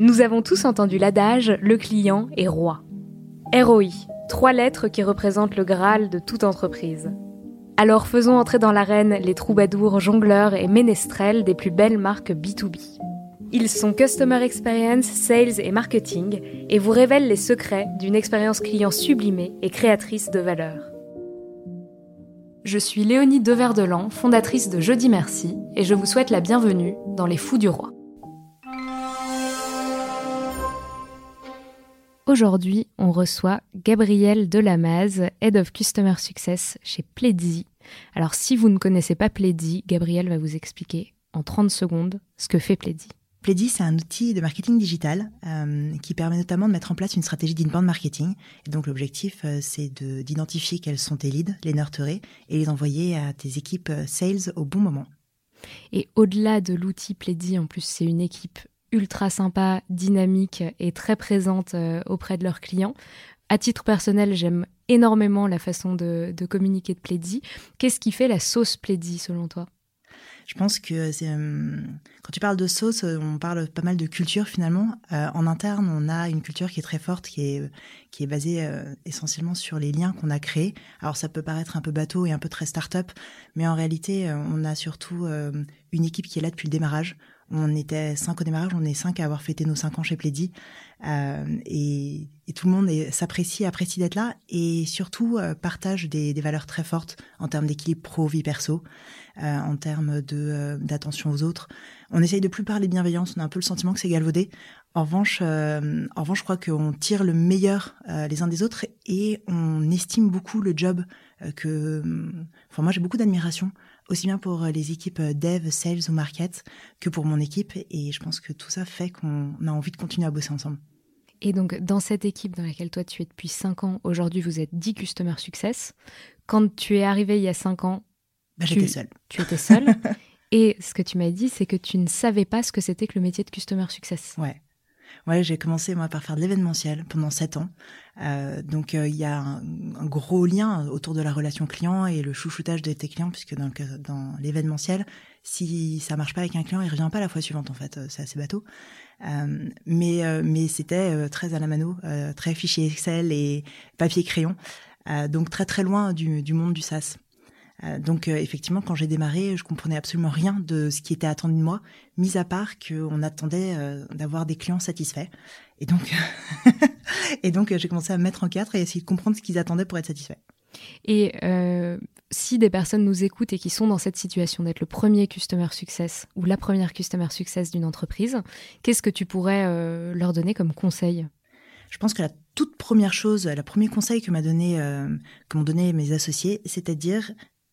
Nous avons tous entendu l'adage le client est roi. ROI, trois lettres qui représentent le Graal de toute entreprise. Alors faisons entrer dans l'arène les troubadours, jongleurs et ménestrels des plus belles marques B2B. Ils sont Customer Experience, Sales et Marketing et vous révèlent les secrets d'une expérience client sublimée et créatrice de valeur. Je suis Léonie Deverdelan, fondatrice de Jeudi Merci, et je vous souhaite la bienvenue dans Les Fous du Roi. Aujourd'hui, on reçoit Gabrielle Delamaz, Head of Customer Success chez Pledzi. Alors, si vous ne connaissez pas Pledzi, Gabrielle va vous expliquer en 30 secondes ce que fait Pledzi. Pledzi, c'est un outil de marketing digital euh, qui permet notamment de mettre en place une stratégie d'inbound marketing. Et donc, l'objectif, euh, c'est de- d'identifier quels sont tes leads, les nurturer et les envoyer à tes équipes euh, sales au bon moment. Et au-delà de l'outil Pledzi, en plus, c'est une équipe ultra sympa, dynamique et très présente euh, auprès de leurs clients. À titre personnel, j'aime énormément la façon de, communiquer de Pledzi. Qu'est-ce qui fait la sauce Pledzi selon toi? Je pense que euh, quand tu parles de sauce, euh, on parle pas mal de culture finalement. En interne, on a une culture qui est très forte, qui est, qui est basée essentiellement sur les liens qu'on a créés. Alors ça peut paraître un peu bateau et un peu très start-up, mais en réalité, on a surtout une équipe qui est là depuis le démarrage. On était cinq au démarrage, on est cinq à avoir fêté nos cinq ans chez Pledzi. Euh, et, tout le monde s'apprécie, apprécie d'être là et surtout euh, partage des, valeurs très fortes en termes d'équilibre pro-vie perso, euh, en termes de euh, d'attention aux autres. On essaye de plus parler de bienveillance, on a un peu le sentiment que c'est galvaudé. En revanche, euh, en revanche, je crois qu'on tire le meilleur les uns des autres et on estime beaucoup le job que. Enfin, moi, j'ai beaucoup d'admiration aussi bien pour euh, les équipes euh, dev, sales ou market que pour mon équipe. Et je pense que tout ça fait qu'on a envie de continuer à bosser ensemble. Et donc, dans cette équipe dans laquelle toi tu es depuis 5 ans, aujourd'hui vous êtes 10 Customer Success. Quand tu es arrivé il y a 5 ans, Bah, Tu- J'étais seule. tu étais seul. et ce que tu m'as dit, c'est que tu ne savais pas ce que c'était que le métier de Customer Success. Ouais. Ouais, j'ai commencé moi par faire de l'événementiel pendant sept ans. Euh, donc euh, il y a un, gros lien autour de la relation client et le chouchoutage de tes clients, puisque dans, dans l'événementiel, si ça marche pas avec un client, il revient pas la fois suivante en fait. Euh, C'est assez bateau. Euh, mais euh, mais c'était très à la mano, très fichier Excel et papier crayon. Donc très très loin du, du monde du SaaS. Euh, donc euh, effectivement, quand j'ai démarré, je comprenais absolument rien de ce qui était attendu de moi, mis à part qu'on attendait euh, d'avoir des clients satisfaits. Et donc, et donc j'ai commencé à me mettre en quatre et essayer de comprendre ce qu'ils attendaient pour être satisfaits. Et euh, si des personnes nous écoutent et qui sont dans cette situation d'être le premier Customer Success ou la première Customer Success d'une entreprise, qu'est-ce que tu pourrais euh, leur donner comme conseil? Je pense que la toute première chose, le premier conseil que m'a donné, euh, que m'ont donné mes associés, c'était de dire,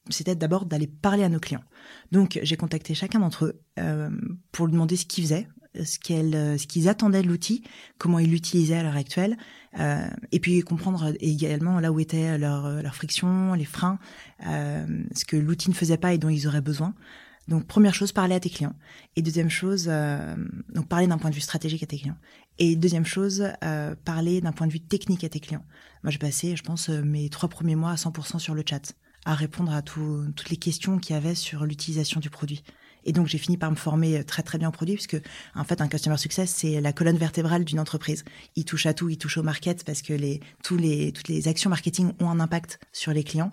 c'était d'abord d'aller parler à nos clients. Donc j'ai contacté chacun d'entre eux euh, pour lui demander ce qu'ils faisaient, ce euh, qu'ils attendaient de l'outil, comment ils l'utilisaient à l'heure actuelle, euh, et puis comprendre également là où étaient leurs leur frictions, les freins, euh, ce que l'outil ne faisait pas et dont ils auraient besoin. Donc première chose, parler à tes clients. Et deuxième chose, euh, donc parler d'un point de vue stratégique à tes clients. Et deuxième chose, euh, parler d'un point de vue technique à tes clients. Moi, j'ai passé, je pense, euh, mes trois premiers mois à 100% sur le chat, à répondre à tout- toutes les questions qu'il y avait sur l'utilisation du produit. Et donc, j'ai fini par me former très très bien au produit, puisque en fait, un customer success, c'est la colonne vertébrale d'une entreprise. Il touche à tout, il touche au market, parce que les, tous les, toutes les actions marketing ont un impact sur les clients.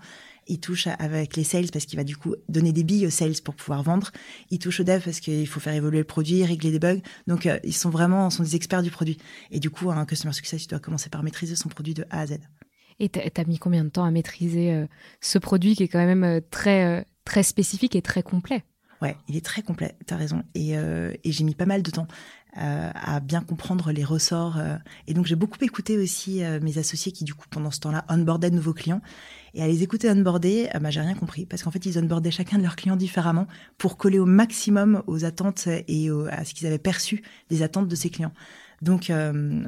Il touche avec les sales parce qu'il va du coup donner des billes aux sales pour pouvoir vendre. Il touche au dev parce qu'il faut faire évoluer le produit, régler des bugs. Donc euh, ils sont vraiment sont des experts du produit. Et du coup, un customer success, il doit commencer par maîtriser son produit de A à Z. Et t'as as mis combien de temps à maîtriser euh, ce produit qui est quand même euh, très, euh, très spécifique et très complet? Ouais, il est très complet, tu as raison. Et, j'ai mis pas mal de temps à bien comprendre les ressorts. Et donc j'ai beaucoup écouté aussi mes associés qui du coup pendant ce temps-là onboardaient de nouveaux clients. Et à les écouter onboarder, bah, j'ai rien compris parce qu'en fait ils onboardaient chacun de leurs clients différemment pour coller au maximum aux attentes et à ce qu'ils avaient perçu des attentes de ces clients. Donc,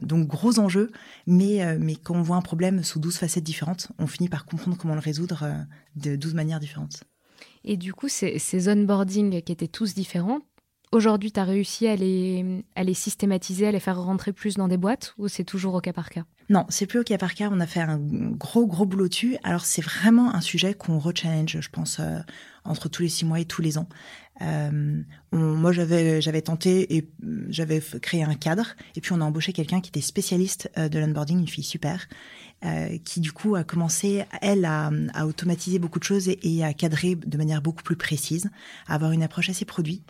donc gros enjeu, mais, mais quand on voit un problème sous 12 facettes différentes, on finit par comprendre comment le résoudre de 12 manières différentes. Et du coup, ces, ces onboardings qui étaient tous différents, aujourd'hui, tu as réussi à les, à les systématiser, à les faire rentrer plus dans des boîtes ou c'est toujours au cas par cas? Non, c'est plus au cas par cas. On a fait un gros, gros boulot dessus. Alors, c'est vraiment un sujet qu'on rechallenge, je pense, euh, entre tous les six mois et tous les ans. Euh, moi, j'avais, j'avais tenté et j'avais créé un cadre. Et puis, on a embauché quelqu'un qui était spécialiste euh, de l'onboarding, une fille super, euh, qui du coup a commencé, elle, à, automatiser beaucoup de choses et, à cadrer de manière beaucoup plus précise, à avoir une approche assez produit.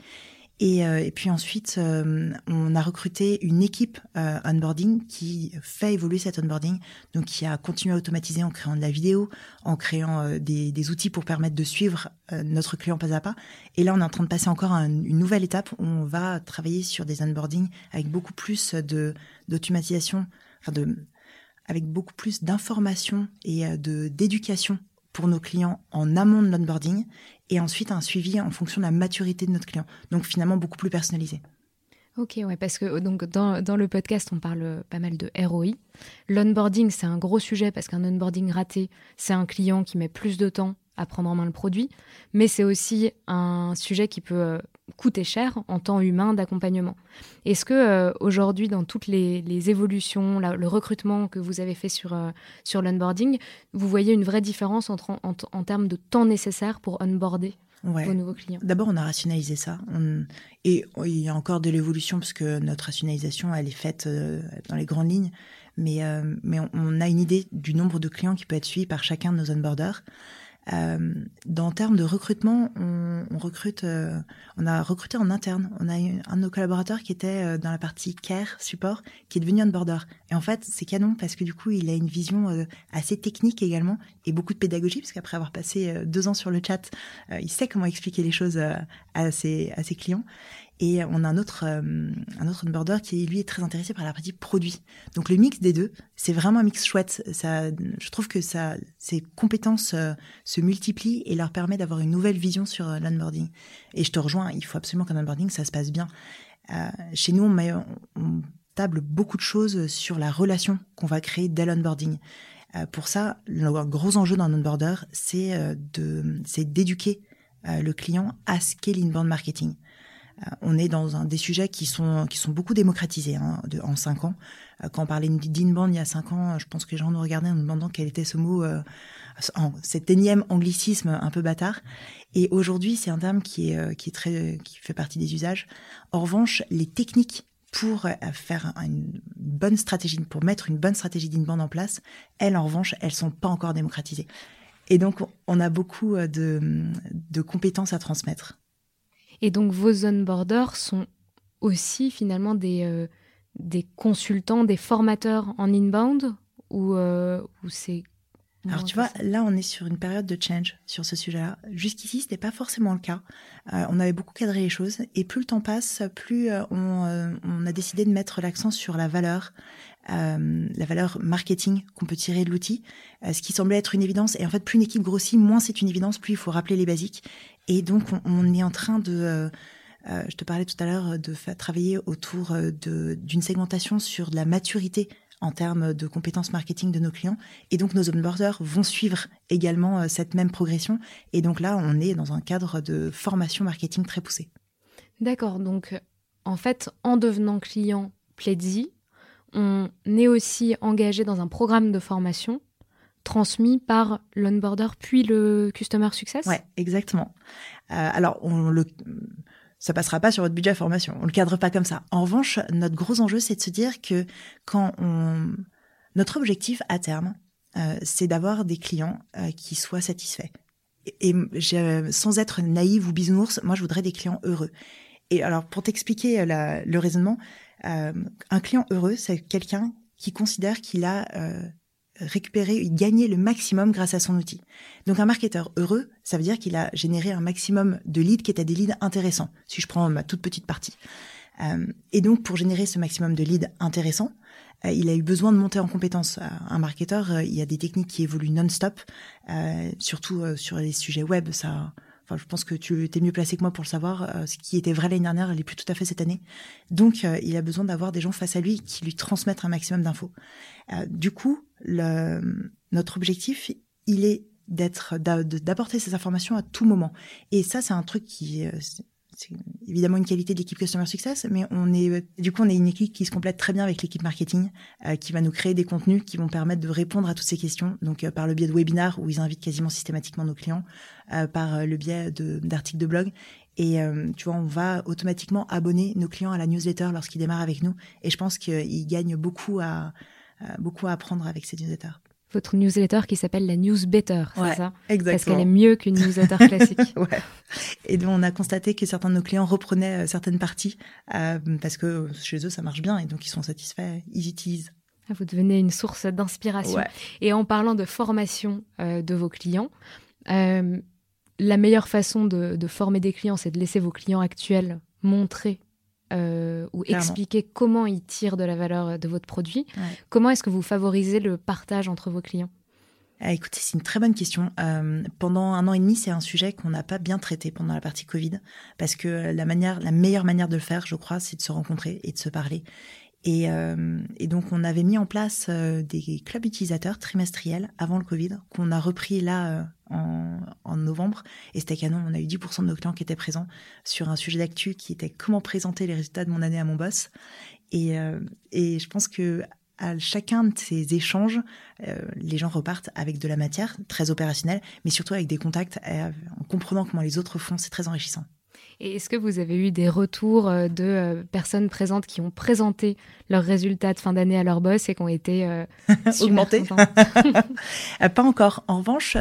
Et, euh, et puis ensuite, euh, on a recruté une équipe onboarding qui fait évoluer cet onboarding, donc qui a continué à automatiser en créant de la vidéo, en créant des, des, outils pour permettre de suivre notre client pas à pas. Et là, on est en train de passer encore à une nouvelle étape où on va travailler sur des onboarding avec beaucoup plus de d'automatisation, enfin de avec beaucoup plus d'informations et euh, de d'éducation pour nos clients en amont de l'onboarding et ensuite un suivi en fonction de la maturité de notre client. Donc finalement beaucoup plus personnalisé. Ok, ouais, parce que donc dans, dans le podcast, on parle pas mal de ROI. L'onboarding, c'est un gros sujet parce qu'un onboarding raté, c'est un client qui met plus de temps à prendre en main le produit, mais c'est aussi un sujet qui peut euh, coûter cher en temps humain d'accompagnement. Est-ce que euh, aujourd'hui, dans toutes les, évolutions, le recrutement que vous avez fait sur, euh, sur l'onboarding, vous voyez une vraie différence entre, en, termes de temps nécessaire pour onboarder vos nouveaux clients? D'abord, on a rationalisé ça. Et il y a encore de l'évolution parce que notre rationalisation, elle est faite dans les grandes lignes. Mais, mais on, a une idée du nombre de clients qui peut être suivi par chacun de nos onboarders. Euh, dans termes de recrutement, on, on recrute, euh, on a recruté en interne. On a un de nos collaborateurs qui était euh, dans la partie care support, qui est devenu un border. Et en fait, c'est canon parce que du coup, il a une vision euh, assez technique également et beaucoup de pédagogie, parce qu'après avoir passé deux ans sur le chat, il sait comment expliquer les choses à ses, à ses clients. Et on a un autre, euh, un autre onboarder qui, lui, est très intéressé par la partie produit. Donc, le mix des deux, c'est vraiment un mix chouette. Ça, je trouve que ça, ces compétences euh, se multiplient et leur permet d'avoir une nouvelle vision sur euh, l'onboarding. Et je te rejoins, il faut absolument qu'un onboarding, ça se passe bien. chez nous, on, met, on, table beaucoup de choses sur la relation qu'on va créer dès l'onboarding. pour ça, le gros enjeu dans un onboarder, c'est de, c'est d'éduquer le client à ce qu'est l'inbound marketing. Euh, on est dans un, des sujets qui sont, qui sont beaucoup démocratisés hein, de, en cinq ans. Euh, quand on parlait d'inbound il y a cinq ans, je pense que les gens nous regardaient en nous demandant quel était ce mot, euh, cet énième anglicisme un peu bâtard. Et aujourd'hui, c'est un terme qui est, qui est très, qui fait partie des usages. En revanche, les techniques pour faire une bonne stratégie, pour mettre une bonne stratégie d'inbound en place, elles, en revanche, elles sont pas encore démocratisées. Et donc, on a beaucoup de, de compétences à transmettre. Et donc vos onboarders sont aussi finalement des, euh, des consultants, des formateurs en inbound ou, euh, ou c'est alors tu vois, là on est sur une période de change sur ce sujet-là. Jusqu'ici, ce n'était pas forcément le cas. Euh, on avait beaucoup cadré les choses et plus le temps passe, plus on, on, a décidé de mettre l'accent sur la valeur, la valeur marketing qu'on peut tirer de l'outil, ce qui semblait être une évidence. Et en fait, plus une équipe grossit, moins c'est une évidence, plus il faut rappeler les basiques. Et donc, on, est en train de... Euh, euh, je te parlais tout à l'heure de faire travailler autour euh, d'une segmentation sur de la maturité en termes de compétences marketing de nos clients. Et donc, nos onboarders vont suivre également cette même progression. Et donc là, on est dans un cadre de formation marketing très poussé. D'accord. Donc, en fait, en devenant client Pledzi, on est aussi engagé dans un programme de formation transmis par l'onboarder puis le customer success Ouais, exactement. Euh, alors, on le ça passera pas sur votre budget formation. On le cadre pas comme ça. En revanche, notre gros enjeu, c'est de se dire que quand on, notre objectif à terme, euh, c'est d'avoir des clients euh, qui soient satisfaits. Et, sans être naïve ou bisounours, moi, je voudrais des clients heureux. Et alors, pour t'expliquer le raisonnement, un client heureux, c'est quelqu'un qui considère qu'il a récupérer, gagner le maximum grâce à son outil. Donc un marketeur heureux, ça veut dire qu'il a généré un maximum de leads qui étaient des leads intéressants, si je prends ma toute petite partie. Euh, et donc pour générer ce maximum de leads intéressants, euh, il a eu besoin de monter en compétence. Un marketeur, euh, il y a des techniques qui évoluent non-stop, surtout sur les sujets web. Ça, enfin, je pense que tu es mieux placé que moi pour le savoir. ce qui était vrai l'année dernière, elle est plus tout à fait cette année. Donc, il a besoin d'avoir des gens face à lui qui lui transmettent un maximum d'infos. du coup, notre objectif, il est d'être d'apporter ces informations à tout moment. Et ça, c'est un truc qui c'est évidemment une qualité de l'équipe Customer Success, mais on est, du coup, on est une équipe qui se complète très bien avec l'équipe marketing, euh, qui va nous créer des contenus qui vont permettre de répondre à toutes ces questions. Donc, euh, par le biais de webinars où ils invitent quasiment systématiquement nos clients, euh, par le biais d'articles de, blog. Et tu vois, on va automatiquement abonner nos clients à la newsletter lorsqu'ils démarrent avec nous. Et je pense qu'ils gagnent beaucoup à, beaucoup à apprendre avec ces newsletters votre newsletter qui s'appelle la News Better, c'est ça? Exactement. Parce qu'elle est mieux qu'une newsletter classique. ouais. Et donc on a constaté que certains de nos clients reprenaient euh, certaines parties euh, parce que chez eux ça marche bien et donc ils sont satisfaits, ils utilisent. Ah, vous devenez une source d'inspiration. Et en parlant de formation euh, de vos clients, la meilleure façon de, de former des clients, c'est de laisser vos clients actuels montrer euh, ou expliquer comment ils tirent de la valeur de votre produit. Comment est-ce que vous favorisez le partage entre vos clients? Ah, écoutez, c'est une très bonne question. Euh, pendant un an et demi, c'est un sujet qu'on n'a pas bien traité pendant la partie Covid, parce que la manière, la meilleure manière de le faire, je crois, c'est de se rencontrer et de se parler. Et, euh, et, donc, on avait mis en place euh, des clubs utilisateurs trimestriels avant le Covid, qu'on a repris là euh, en, novembre. Et c'était canon, on a eu 10% de nos clients qui étaient présents sur un sujet d'actu qui était comment présenter les résultats de mon année à mon boss. Et, euh, et je pense que à chacun de ces échanges, les gens repartent avec de la matière très opérationnelle, mais surtout avec des contacts, en comprenant comment les autres font, c'est très enrichissant. Et est-ce que vous avez eu des retours euh, de euh, personnes présentes qui ont présenté leurs résultats de fin d'année à leur boss et qui ont été euh, augmentés Pas encore. En revanche,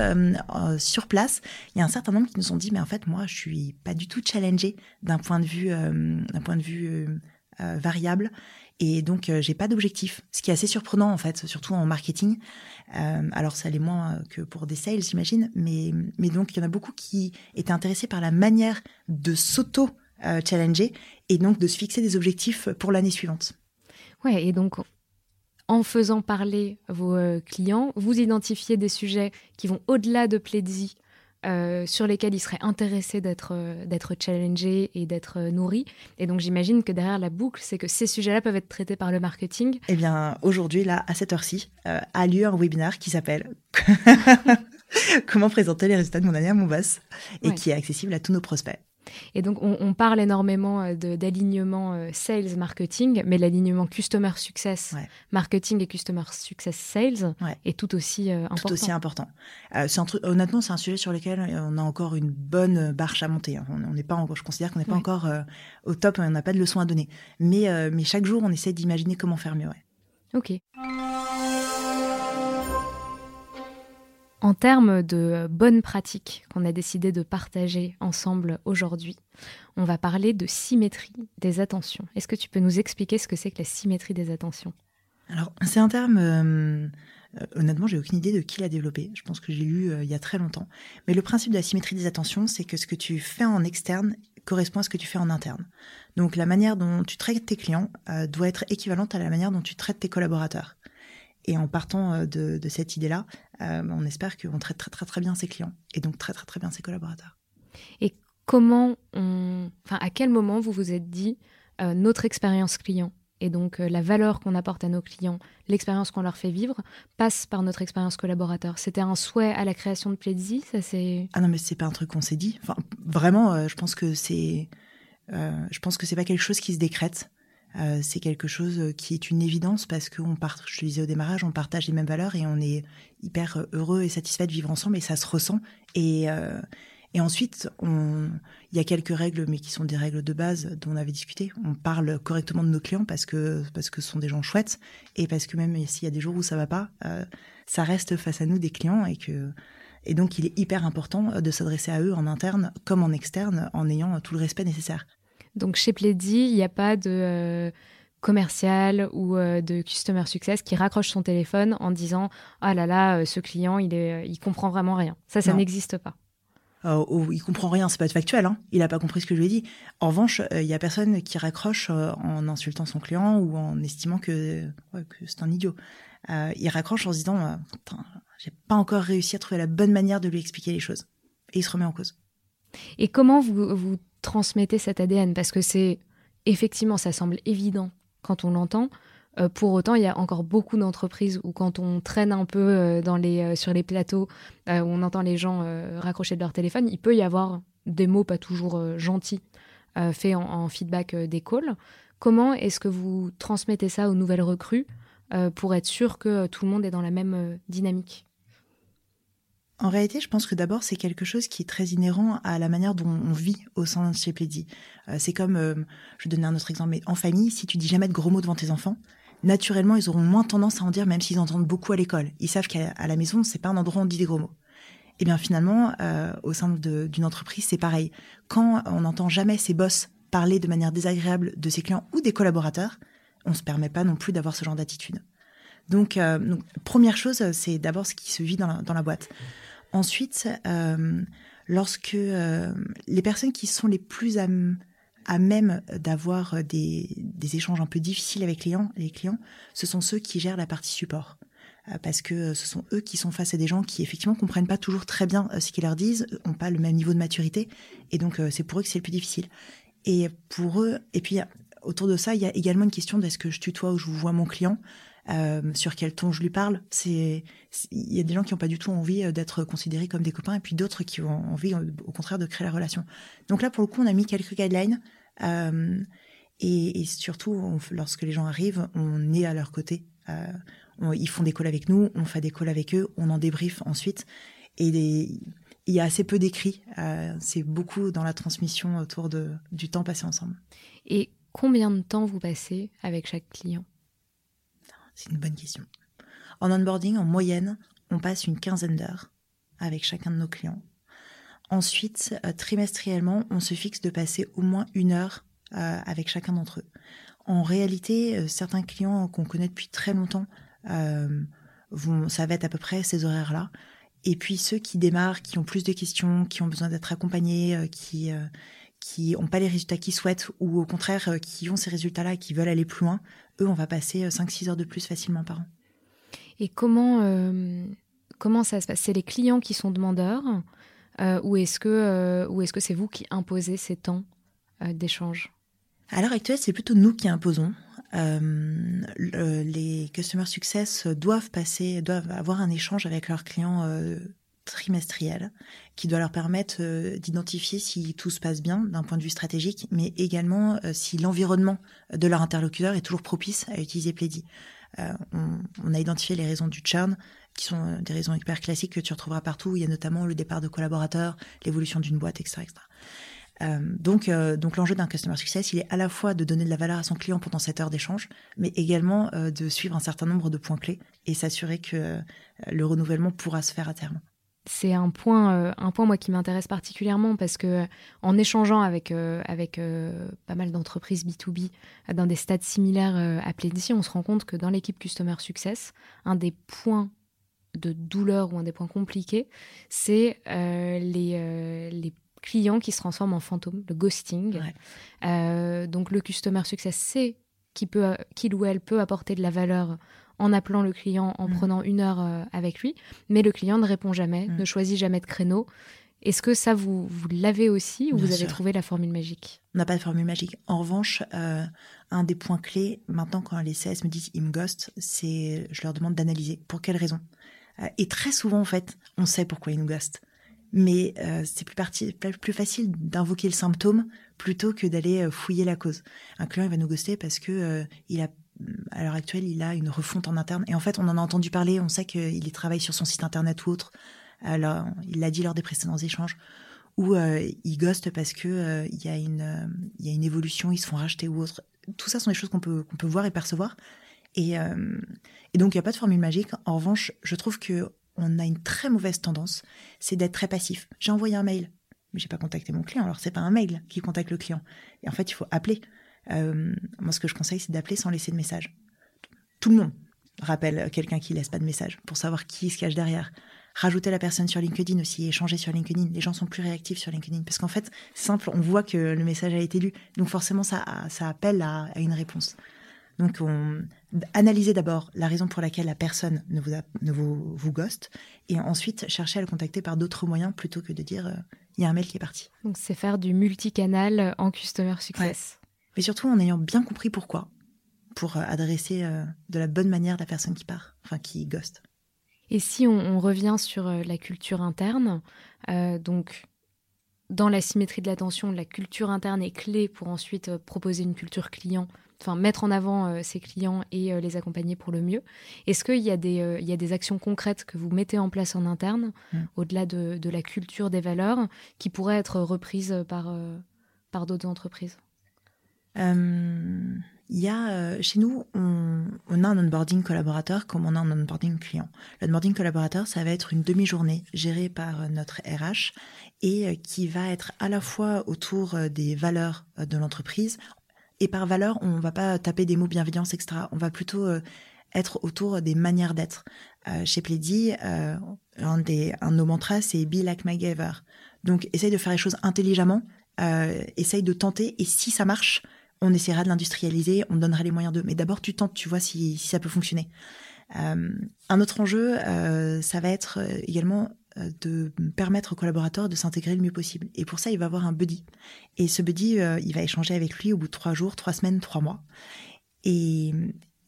sur place, il y a un certain nombre qui nous ont dit, mais en fait, moi, je suis pas du tout challengée d'un point de vue, d'un point de vue variable. Et donc, j'ai pas d'objectif, ce qui est assez surprenant en fait, surtout en marketing. Euh, alors, ça l'est moins que pour des sales, j'imagine, mais, mais donc, il y en a beaucoup qui étaient intéressés par la manière de s'auto-challenger euh, et donc de se fixer des objectifs pour l'année suivante. Ouais, et donc, en faisant parler vos clients, vous identifiez des sujets qui vont au-delà de Pledzi euh, sur lesquels ils seraient intéressés d'être euh, d'être challengés et d'être euh, nourris. Et donc j'imagine que derrière la boucle, c'est que ces sujets-là peuvent être traités par le marketing. Eh bien, aujourd'hui, là, à cette heure-ci, a lieu un webinaire qui s'appelle Comment présenter les résultats de mon année à mon boss et qui est accessible à tous nos prospects. Et donc, on, parle énormément euh, d'alignement euh, sales marketing, mais l'alignement customer success marketing et customer success sales est tout aussi important. Euh, tout aussi important. honnêtement, c'est un sujet sur lequel on a encore une bonne barche à monter. Hein. On n'est pas, je considère qu'on n'est pas encore au top, on n'a pas de leçons à donner. Mais, mais chaque jour, on essaie d'imaginer comment faire mieux. Ok. En termes de bonnes pratiques qu'on a décidé de partager ensemble aujourd'hui, on va parler de symétrie des attentions. Est-ce que tu peux nous expliquer ce que c'est que la symétrie des attentions? Alors, c'est un terme, euh, euh, honnêtement, j'ai aucune idée de qui l'a développé. Je pense que j'ai lu euh, il y a très longtemps. Mais le principe de la symétrie des attentions, c'est que ce que tu fais en externe correspond à ce que tu fais en interne. Donc, la manière dont tu traites tes clients doit être équivalente à la manière dont tu traites tes collaborateurs. Et en partant euh, de, cette idée-là, euh, on espère qu'on traite très très très bien ses clients et donc très très très bien ses collaborateurs. Et comment on, enfin à quel moment vous vous êtes dit euh, notre expérience client et donc la valeur qu'on apporte à nos clients, l'expérience qu'on leur fait vivre, passe par notre expérience collaborateur? C'était un souhait à la création de Pledzi, ça c'est. Ah non mais c'est pas un truc qu'on s'est dit. Enfin vraiment, je pense que c'est, je pense que c'est pas quelque chose qui se décrète. Euh, c'est quelque chose qui est une évidence parce qu'on part, je te disais au démarrage, on partage les mêmes valeurs et on est hyper heureux et satisfait de vivre ensemble et ça se ressent. Et, euh, et ensuite, il y a quelques règles, mais qui sont des règles de base dont on avait discuté. On parle correctement de nos clients parce que parce que ce sont des gens chouettes et parce que même s'il y a des jours où ça va pas, euh, ça reste face à nous des clients et que et donc il est hyper important de s'adresser à eux en interne comme en externe en ayant tout le respect nécessaire. Donc chez Pledzi, il n'y a pas de euh, commercial ou de customer success qui raccroche son téléphone en disant ah là là ce client il est il comprend vraiment rien ça ça n'existe pas euh, il comprend rien, c'est pas factuel, hein. il a pas compris ce que je lui ai dit. En revanche, il y a personne qui raccroche en insultant son client ou en estimant que, que c'est un idiot. il raccroche en se disant j'ai pas encore réussi à trouver la bonne manière de lui expliquer les choses. Et il se remet en cause. Et comment vous, vous transmettez cet ADN Parce que c'est effectivement, ça semble évident quand on l'entend. Euh, pour autant, il y a encore beaucoup d'entreprises où quand on traîne un peu euh, euh, sur les plateaux, on entend les gens raccrocher de leur téléphone, il peut y avoir des mots pas toujours gentils faits en, en, feedback des calls. Comment est-ce que vous transmettez ça aux nouvelles recrues pour être sûr que tout le monde est dans la même dynamique? En réalité, je pense que d'abord, c'est quelque chose qui est très inhérent à la manière dont on vit au sein chez Plaidy. Euh, c'est comme, euh, je vais donner un autre exemple, mais en famille, si tu dis jamais de gros mots devant tes enfants, naturellement, ils auront moins tendance à en dire, même s'ils entendent beaucoup à l'école. Ils savent qu'à la maison, c'est pas un endroit où on dit des gros mots. Et eh bien finalement, euh, au sein d'une entreprise, c'est pareil. Quand on n'entend jamais ses boss parler de manière désagréable de ses clients ou des collaborateurs, on se permet pas non plus d'avoir ce genre d'attitude. Donc, première chose, c'est d'abord ce qui se vit dans la boîte. Ensuite, euh, lorsque euh, les personnes qui sont les plus à, même d'avoir des, échanges un peu difficiles avec les clients, ce sont ceux qui gèrent la partie support. Euh, parce que ce sont eux qui sont face à des gens qui effectivement comprennent pas toujours très bien ce qu'ils leur disent, ont pas le même niveau de maturité, et donc c'est pour eux que c'est le plus difficile. Et pour eux, et puis autour de ça, il y a également une question de est-ce que je tutoie ou je vois mon client? Euh, sur quel ton je lui parle. C'est il y a des gens qui n'ont pas du tout envie euh, d'être considérés comme des copains et puis d'autres qui ont envie euh, au contraire de créer la relation. Donc là pour le coup on a mis quelques guidelines et, surtout lorsque les gens arrivent on est à leur côté. ils font des calls avec nous, on fait des calls avec eux, on en débrief ensuite et il y a assez peu d'écrits. c'est beaucoup dans la transmission autour de, du temps passé ensemble. Et combien de temps vous passez avec chaque client? C'est une bonne question. En onboarding, en moyenne, on passe une quinzaine d'heures avec chacun de nos clients. Ensuite, euh, trimestriellement, on se fixe de passer au moins une heure euh, avec chacun d'entre eux. En réalité, euh, certains clients qu'on connaît depuis très longtemps ça va être à peu près ces horaires-là. Et puis ceux qui démarrent, qui ont plus de questions, qui ont besoin d'être accompagnés, qui qui n'ont pas les résultats qu'ils souhaitent ou au contraire euh, qui ont ces résultats-là et qui veulent aller plus loin, eux, on va passer 5-6 euh, heures de plus facilement par an. Et comment, euh, comment ça se passe? C'est les clients qui sont demandeurs ou est-ce que ou est-ce que c'est vous qui imposez ces temps d'échange? À l'heure actuelle, c'est plutôt nous qui imposons. les customer success doivent passer, doivent avoir un échange avec leurs clients trimestriel qui doit leur permettre euh, d'identifier si tout se passe bien d'un point de vue stratégique, mais également euh, si l'environnement de leur interlocuteur est toujours propice à utiliser Plaidy. Euh, on, a identifié les raisons du churn, qui sont des raisons hyper classiques que tu retrouveras partout. Il y a notamment le départ de collaborateurs, l'évolution d'une boîte, etc. donc, donc l'enjeu d'un customer success, il est à la fois de donner de la valeur à son client pendant cette heure d'échange, mais également de suivre un certain nombre de points clés et s'assurer que le renouvellement pourra se faire à terme c'est un point, euh, un point moi qui m'intéresse particulièrement parce que en échangeant avec euh, avec euh, pas mal d'entreprises B2B dans des stades similaires à Plenty, on se rend compte que dans l'équipe Customer Success, un des points de douleur ou un des points compliqués, c'est les, les clients qui se transforment en fantômes, le ghosting. donc le Customer Success, c'est qui peut, qui ou elle peut apporter de la valeur en appelant le client, en mm. prenant une heure euh, avec lui, mais le client ne répond jamais, mm. ne choisit jamais de créneau. Est-ce que ça, vous, vous l'avez aussi ou vous avez trouvé la formule magique? On n'a pas de formule magique. En revanche, euh, un des points clés, maintenant, quand les CS me disent « ils me ghost », c'est je leur demande d'analyser. Pour quelles raisons euh, Et très souvent, en fait, on sait pourquoi ils nous ghostent. Mais c'est plus, plus facile d'invoquer le symptôme plutôt que d'aller fouiller la cause. Un client, il va nous ghoster parce que il a à l'heure actuelle, il a une refonte en interne. Et en fait, on en a entendu parler, on sait qu'il travaille sur son site internet ou autre. Alors, il l'a dit lors des précédents échanges. Ou euh, il ghost parce que euh, il y a une euh, y a une évolution, ils se font racheter ou autre. Tout ça sont des choses qu'on peut voir et percevoir. Et, et donc il n'y a pas de formule magique. En revanche, je trouve que on a une très mauvaise tendance, c'est d'être très passif. J'ai envoyé un mail, mais j'ai pas contacté mon client. Alors c'est pas un mail qui contacte le client. Et en fait, il faut appeler. Moi, ce que je conseille, c'est d'appeler sans laisser de message. Tout le monde rappelle quelqu'un qui laisse pas de message pour savoir qui se cache derrière. Rajouter la personne sur LinkedIn aussi, échanger sur LinkedIn. Les gens sont plus réactifs sur LinkedIn parce qu'en fait, simple, on voit que le message a été lu. Donc forcément, ça, ça appelle à, une réponse. Donc, on, analysez d'abord la raison pour laquelle la personne ne vous, ne vous, vous ghost et ensuite chercher à le contacter par d'autres moyens plutôt que de dire euh, il y a un mail qui est parti. Donc, c'est faire du multicanal en customer success. Mais surtout en ayant bien compris pourquoi, pour euh, adresser euh, de la bonne manière la personne qui part, enfin qui ghost. Et si on, revient sur euh, la culture interne, euh, donc dans la symétrie de l'attention, la culture interne est clé pour ensuite proposer une culture client, enfin mettre en avant ses clients et les accompagner pour le mieux. Est-ce qu'il y, a des, il y a des actions concrètes que vous mettez en place en interne, mm. au-delà de, de, la culture des valeurs, qui pourraient être reprises par, par d'autres entreprises? Il y a euh, chez nous, on, a un onboarding collaborateur comme on a un onboarding client. L'onboarding collaborateur, ça va être une demi-journée gérée par euh, notre RH et euh, qui va être à la fois autour des valeurs de l'entreprise. Et par valeur, on va pas taper des mots bienveillance, etc. On va plutôt être autour des manières d'être. chez Plaidy, un, des, un de nos mantras, c'est Be like MacGyver. Donc, essaye de faire les choses intelligemment, essaye de tenter, et si ça marche, on essaiera de l'industrialiser, on donnera les moyens de. Mais d'abord, tu tentes, tu vois si, ça peut fonctionner. Euh, un autre enjeu, euh, ça va être euh, également de permettre aux collaborateurs de s'intégrer le mieux possible. Et pour ça, il va avoir un buddy. Et ce buddy, il va échanger avec lui au bout de trois jours, trois semaines, trois mois. Et,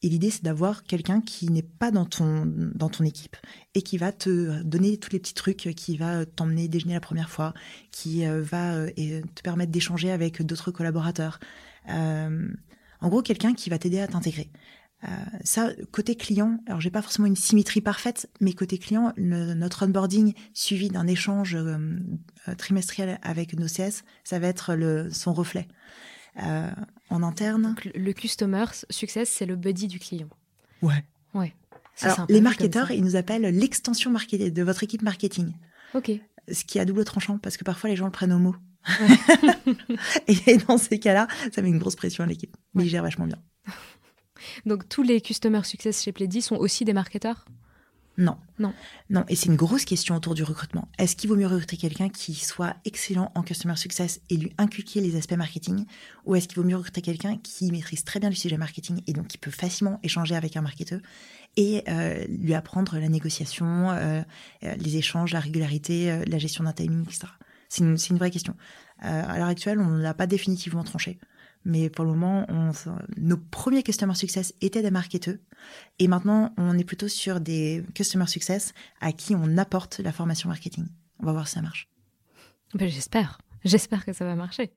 l'idée, c'est d'avoir quelqu'un qui n'est pas dans ton, dans ton équipe et qui va te donner tous les petits trucs, qui va t'emmener déjeuner la première fois, qui va te permettre d'échanger avec d'autres collaborateurs, en gros, quelqu'un qui va t'aider à t'intégrer. Euh, ça, côté client, alors j'ai pas forcément une symétrie parfaite, mais côté client, notre onboarding suivi d'un échange euh, trimestriel avec nos CS, ça va être le, son reflet. en interne. le customer success, c'est le buddy du client. Ouais. Ouais. Alors, les marketeurs, ils nous appellent l'extension de votre équipe marketing. Ok. Ce qui est à double tranchant, parce que parfois les gens le prennent au mot. et dans ces cas-là, ça met une grosse pression à l'équipe. Mais il gère vachement bien. Donc tous les Customer Success chez Plaidy sont aussi des marketeurs? Non. Non. Non. Et c'est une grosse question autour du recrutement. Est-ce qu'il vaut mieux recruter quelqu'un qui soit excellent en customer success et lui inculquer les aspects marketing? Ou est-ce qu'il vaut mieux recruter quelqu'un qui maîtrise très bien le sujet marketing et donc qui peut facilement échanger avec un marketeur et euh, lui apprendre la négociation, euh, euh, les échanges, la régularité, la gestion d'un timing, etc. C'est une, vraie question. Euh, à l'heure actuelle, on ne l'a pas définitivement tranché. Mais pour le moment, nos premiers Customer Success étaient des marketeurs. Et maintenant, on est plutôt sur des Customer Success à qui on apporte la formation marketing. On va voir si ça marche. Ben, J'espère. J'espère que ça va marcher.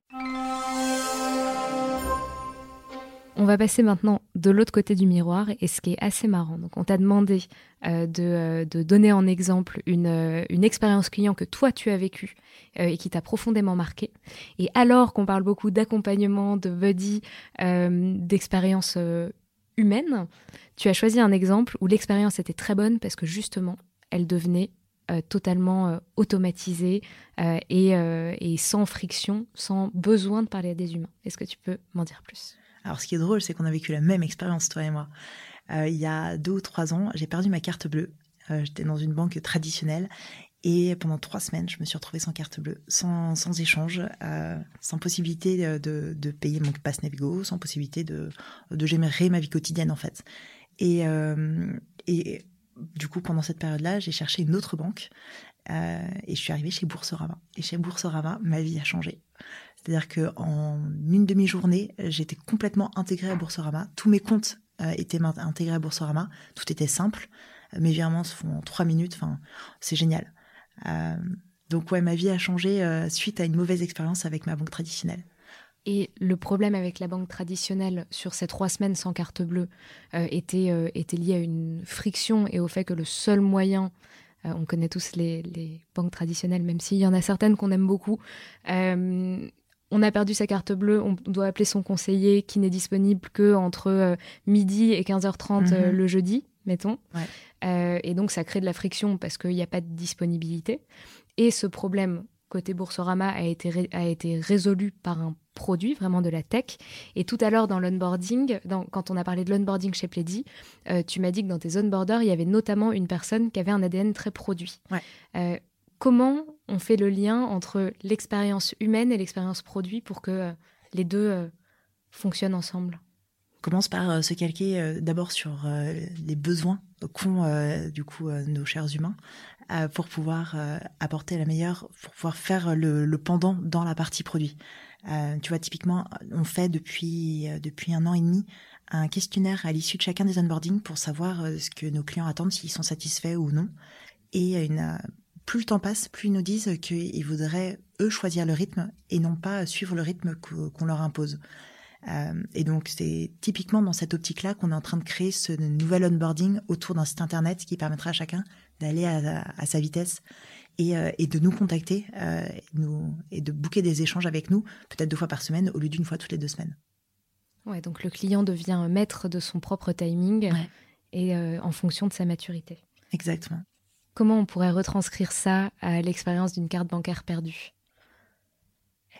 On va passer maintenant de l'autre côté du miroir et ce qui est assez marrant. Donc, on t'a demandé euh, euh, de, donner en exemple une, euh, une expérience client que toi tu as vécue et qui t'a profondément marqué. Et alors qu'on parle beaucoup d'accompagnement, de buddy, d'expérience humaine, tu as choisi un exemple où l'expérience était très bonne parce que justement, elle devenait totalement automatisée et sans friction, sans besoin de parler à des humains. Est-ce que tu peux m'en dire plus? Alors, ce qui est drôle, c'est qu'on a vécu la même expérience, toi et moi. Euh, il y a deux ou trois ans, j'ai perdu ma carte bleue. Euh, j'étais dans une banque traditionnelle et pendant trois semaines, je me suis retrouvée sans carte bleue, sans, sans échange, euh, sans possibilité de, de, payer mon passe Navigo, sans possibilité de, de gérer ma vie quotidienne en fait. Et, et du coup, pendant cette période-là, j'ai cherché une autre banque et je suis arrivée chez Boursorama. Et chez Boursorama, ma vie a changé. C'est-à-dire qu'en une demi-journée, j'étais complètement intégrée à Boursorama. Tous mes comptes euh, étaient intégrés à Boursorama. Tout était simple. Mes virements se font en trois minutes. Enfin, c'est génial. Euh, donc ouais, ma vie a changé euh, suite à une mauvaise expérience avec ma banque traditionnelle. Et le problème avec la banque traditionnelle sur ces trois semaines sans carte bleue était lié à une friction et au fait que le seul moyen on connaît tous les, les, banques traditionnelles, même s'il y en a certaines qu'on aime beaucoup on a perdu sa carte bleue, on doit appeler son conseiller qui n'est disponible que entre euh, midi et 15h30 euh, mhm. le jeudi, mettons. Euh, et donc ça crée de la friction parce qu'il n'y a pas de disponibilité. Et ce problème côté Boursorama a été, a été résolu par un produit, vraiment de la tech. Et tout à l'heure, dans l'onboarding, quand on a parlé de l'onboarding chez Pleddy, euh, tu m'as dit que dans tes onboarders, il y avait notamment une personne qui avait un ADN très produit. Euh, comment on fait le lien entre l'expérience humaine et l'expérience produit pour que euh, les deux fonctionnent ensemble? On commence par se calquer d'abord sur les besoins qu'ont du coup nos chers humains pour pouvoir apporter la meilleure, pour pouvoir faire le pendant dans la partie produit. Euh, tu vois, typiquement, on fait depuis, euh, depuis un an et demi un questionnaire à l'issue de chacun des onboardings pour savoir euh, ce que nos clients attendent, s'ils sont satisfaits ou non. Et une, plus le temps passe, plus ils nous disent qu'ils voudraient, eux, choisir le rythme et non pas suivre le rythme qu'on leur impose. Et donc, c'est typiquement dans cette optique-là qu'on est en train de créer ce nouvel onboarding autour d'un site internet qui permettra à chacun d'aller à, sa vitesse euh, et, de nous contacter euh, nous, et de booker des échanges avec nous, peut-être deux fois par semaine au lieu d'une fois toutes les deux semaines. Ouais, donc le client devient maître de son propre timing et euh, en fonction de sa maturité. Exactement. Comment on pourrait retranscrire ça à l'expérience d'une carte bancaire perdue?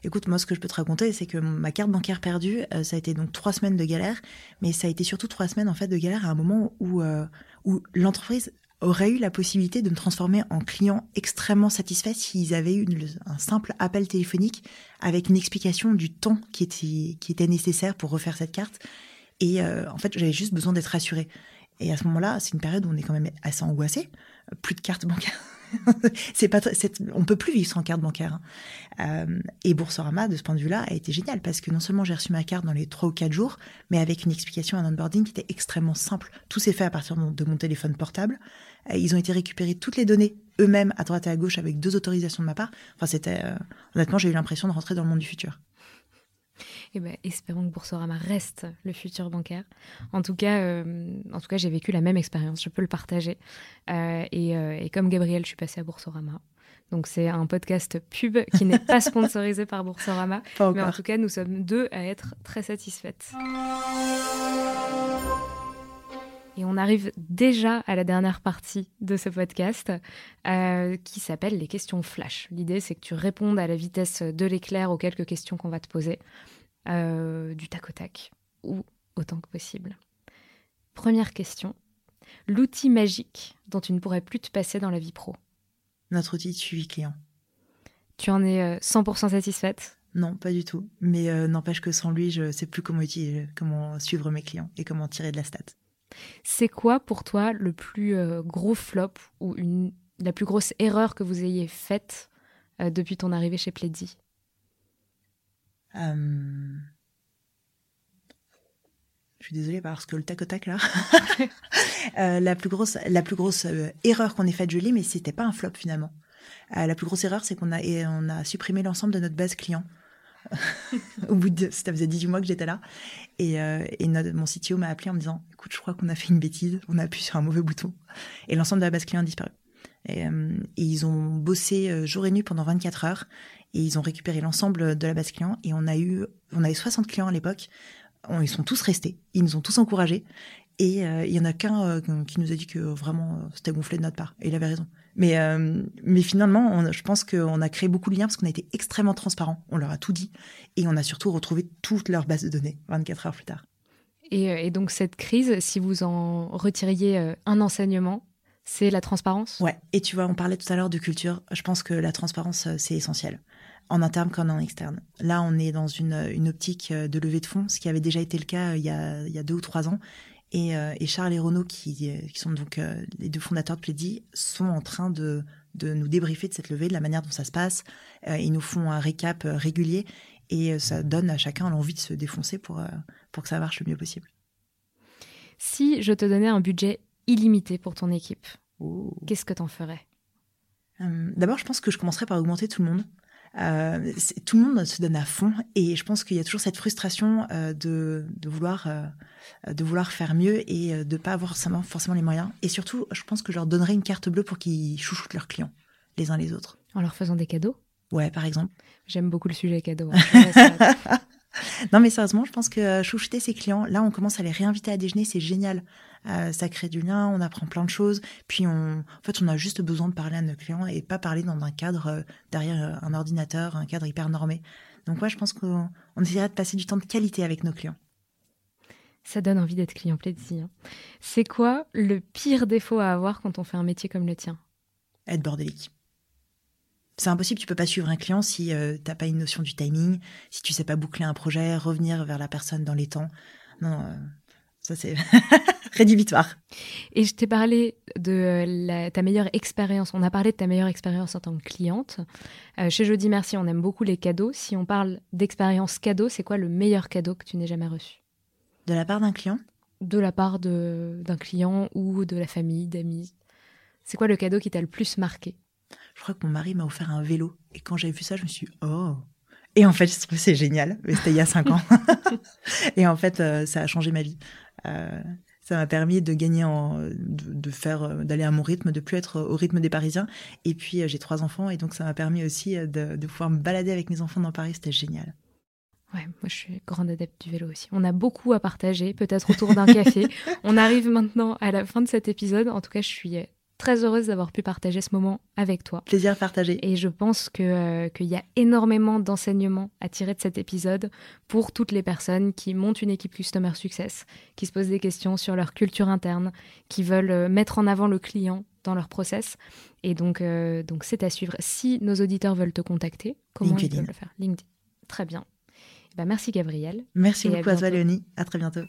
Écoute, moi, ce que je peux te raconter, c'est que ma carte bancaire perdue, ça a été donc trois semaines de galère, mais ça a été surtout trois semaines en fait de galère à un moment où où l'entreprise auraient eu la possibilité de me transformer en client extrêmement satisfait s'ils avaient eu un simple appel téléphonique avec une explication du temps qui était, nécessaire pour refaire cette carte. Et euh, en fait, j'avais juste besoin d'être rassurée. Et à ce moment-là, c'est une période où on est quand même assez angoissé. Plus de carte bancaire c'est pas, on peut plus vivre sans carte bancaire. Hein. Euh, et Boursorama, de ce point de vue-là, a été génial parce que non seulement j'ai reçu ma carte dans les trois ou quatre jours, mais avec une explication, un onboarding qui était extrêmement simple. Tout s'est fait à partir de mon téléphone portable. Euh, ils ont été récupérés toutes les données eux-mêmes à droite et à gauche avec deux autorisations de ma part. Enfin, c'était euh, honnêtement, j'ai eu l'impression de rentrer dans le monde du futur. Eh ben, espérons que Boursorama reste le futur bancaire. En tout cas, euh, en tout cas, j'ai vécu la même expérience. Je peux le partager. Euh, euh, et, comme Gabriel, je suis passée à Boursorama. Donc c'est un podcast pub qui n'est pas sponsorisé par Boursorama, mais en tout cas, nous sommes deux à être très satisfaites. Et on arrive déjà à la dernière partie de ce podcast qui s'appelle les questions flash. L'idée, c'est que tu répondes à la vitesse de l'éclair aux quelques questions qu'on va te poser. Euh, du tac au tac, ou autant que possible. Première question. L'outil magique dont tu ne pourrais plus te passer dans la vie pro Notre outil de suivi client. Tu en es 100% euh, satisfaite? Non, pas du tout. Mais euh, n'empêche que sans lui, je ne sais plus comment utiliser, comment suivre mes clients et comment tirer de la stat. C'est quoi pour toi le plus gros flop ou une, la plus grosse erreur que vous ayez faite depuis ton arrivée chez Pleddy euh, je suis désolée parce que le tac au tac là. Euh, la plus grosse, la plus grosse euh, erreur qu'on ait faite, je l'ai, mais c'était pas un flop finalement. la plus grosse erreur, c'est qu'on a, on a supprimé l'ensemble de notre base client. Au bout de, ça faisait 18 mois que j'étais là. Et, et mon CTO m'a appelé en me disant, écoute, je crois qu'on a fait une bêtise, on a appuyé sur un mauvais bouton. Et l'ensemble de la base client a disparu. Et, et, ils ont bossé jour et nuit pendant 24 heures et ils ont récupéré l'ensemble de la base client et on a eu on avait 60 clients à l'époque. Ils sont tous restés. Ils nous ont tous encouragés. Et euh, il y en a qu'un euh, qui nous a dit que vraiment euh, c'était gonflé de notre part. Et il avait raison. Mais mais finalement je pense qu'on a créé beaucoup de liens parce qu'on a été extrêmement transparent on leur a tout dit. Et on a surtout retrouvé toute leur base de données 24 heures plus tard. Et, et donc cette crise si vous en retiriez un enseignement c'est la transparence? Ouais, et tu vois, on parlait tout à l'heure de culture. Je pense que la transparence, c'est essentiel en interne comme en externe. Là, on est dans une, une, optique euh, de levée de fonds, ce qui avait déjà été le cas euh, il y a, il y a deux ou trois ans. Et, euh, et Charles et Renaud, qui, qui sont donc les deux fondateurs de Plaidy, sont en train de, de nous débriefer de cette levée, de la manière dont ça se passe. ils nous font un récap régulier et ça donne à chacun l'envie de se défoncer pour, pour que ça marche le mieux possible. Si je te donnais un budget illimité pour ton équipe, qu'est-ce que t'en ferais? D'abord, je pense que je commencerais par augmenter tout le monde. Euh, tout le monde se donne à fond et je pense qu'il y a toujours cette frustration euh, de, de, vouloir euh, de vouloir faire mieux et de pas avoir forcément, forcément les moyens. Et surtout je pense que je leur donnerais une carte bleue pour qu'ils chouchoutent leurs clients les uns les autres. En leur faisant des cadeaux? Ouais par exemple. J'aime beaucoup le sujet cadeau hein. non, mais sérieusement, je pense que chouchouter ses clients, là, on commence à les réinviter à déjeuner, c'est génial. Euh, ça crée du lien, on apprend plein de choses. Puis, on, en fait, on a juste besoin de parler à nos clients et pas parler dans un cadre euh, derrière un ordinateur, un cadre hyper normé. Donc, ouais, je pense qu'on essaierait de passer du temps de qualité avec nos clients. Ça donne envie d'être client plaisir. Hein. C'est quoi le pire défaut à avoir quand on fait un métier comme le tien? Être bordélique. C'est impossible, tu peux pas suivre un client si tu euh, t'as pas une notion du timing, si tu sais pas boucler un projet, revenir vers la personne dans les temps. Non, euh, ça c'est rédhibitoire. Et je t'ai parlé de ta meilleure expérience. On a parlé de ta meilleure expérience en tant que cliente. Euh, chez Jeudi Merci, on aime beaucoup les cadeaux. Si on parle d'expérience cadeau, c'est quoi le meilleur cadeau que tu n'aies jamais reçu? De la part d'un client? De la part d'un client ou de la famille, d'amis. C'est quoi le cadeau qui t'a le plus marqué? Je crois que mon mari m'a offert un vélo. Et quand j'ai vu ça, je me suis dit, oh. Et en fait, je trouve c'est génial. C'était il y a cinq ans. et en fait, euh, ça a changé ma vie. Euh, ça m'a permis de gagner en, de, faire, euh, d'aller à mon rythme, de plus être au rythme des Parisiens. Et puis, j'ai trois enfants. Et donc, ça m'a permis aussi de, de pouvoir me balader avec mes enfants dans Paris. C'était génial. Ouais, moi je suis grande adepte du vélo aussi. On a beaucoup à partager, peut-être autour d'un café. On arrive maintenant à la fin de cet épisode. En tout cas, je suis très heureuse d'avoir pu partager ce moment avec toi. Plaisir partagé. Et je pense euh, qu'il y a énormément d'enseignements à tirer de cet épisode pour toutes les personnes qui montent une équipe Customer Success, qui se posent des questions sur leur culture interne, qui veulent euh, mettre en avant le client dans leur process. Et donc, euh, donc c'est à suivre. Si nos auditeurs veulent te contacter, comment ils peuvent le faire? LinkedIn. Très bien. Bah, merci Gabriel. Merci beaucoup à. À très bientôt.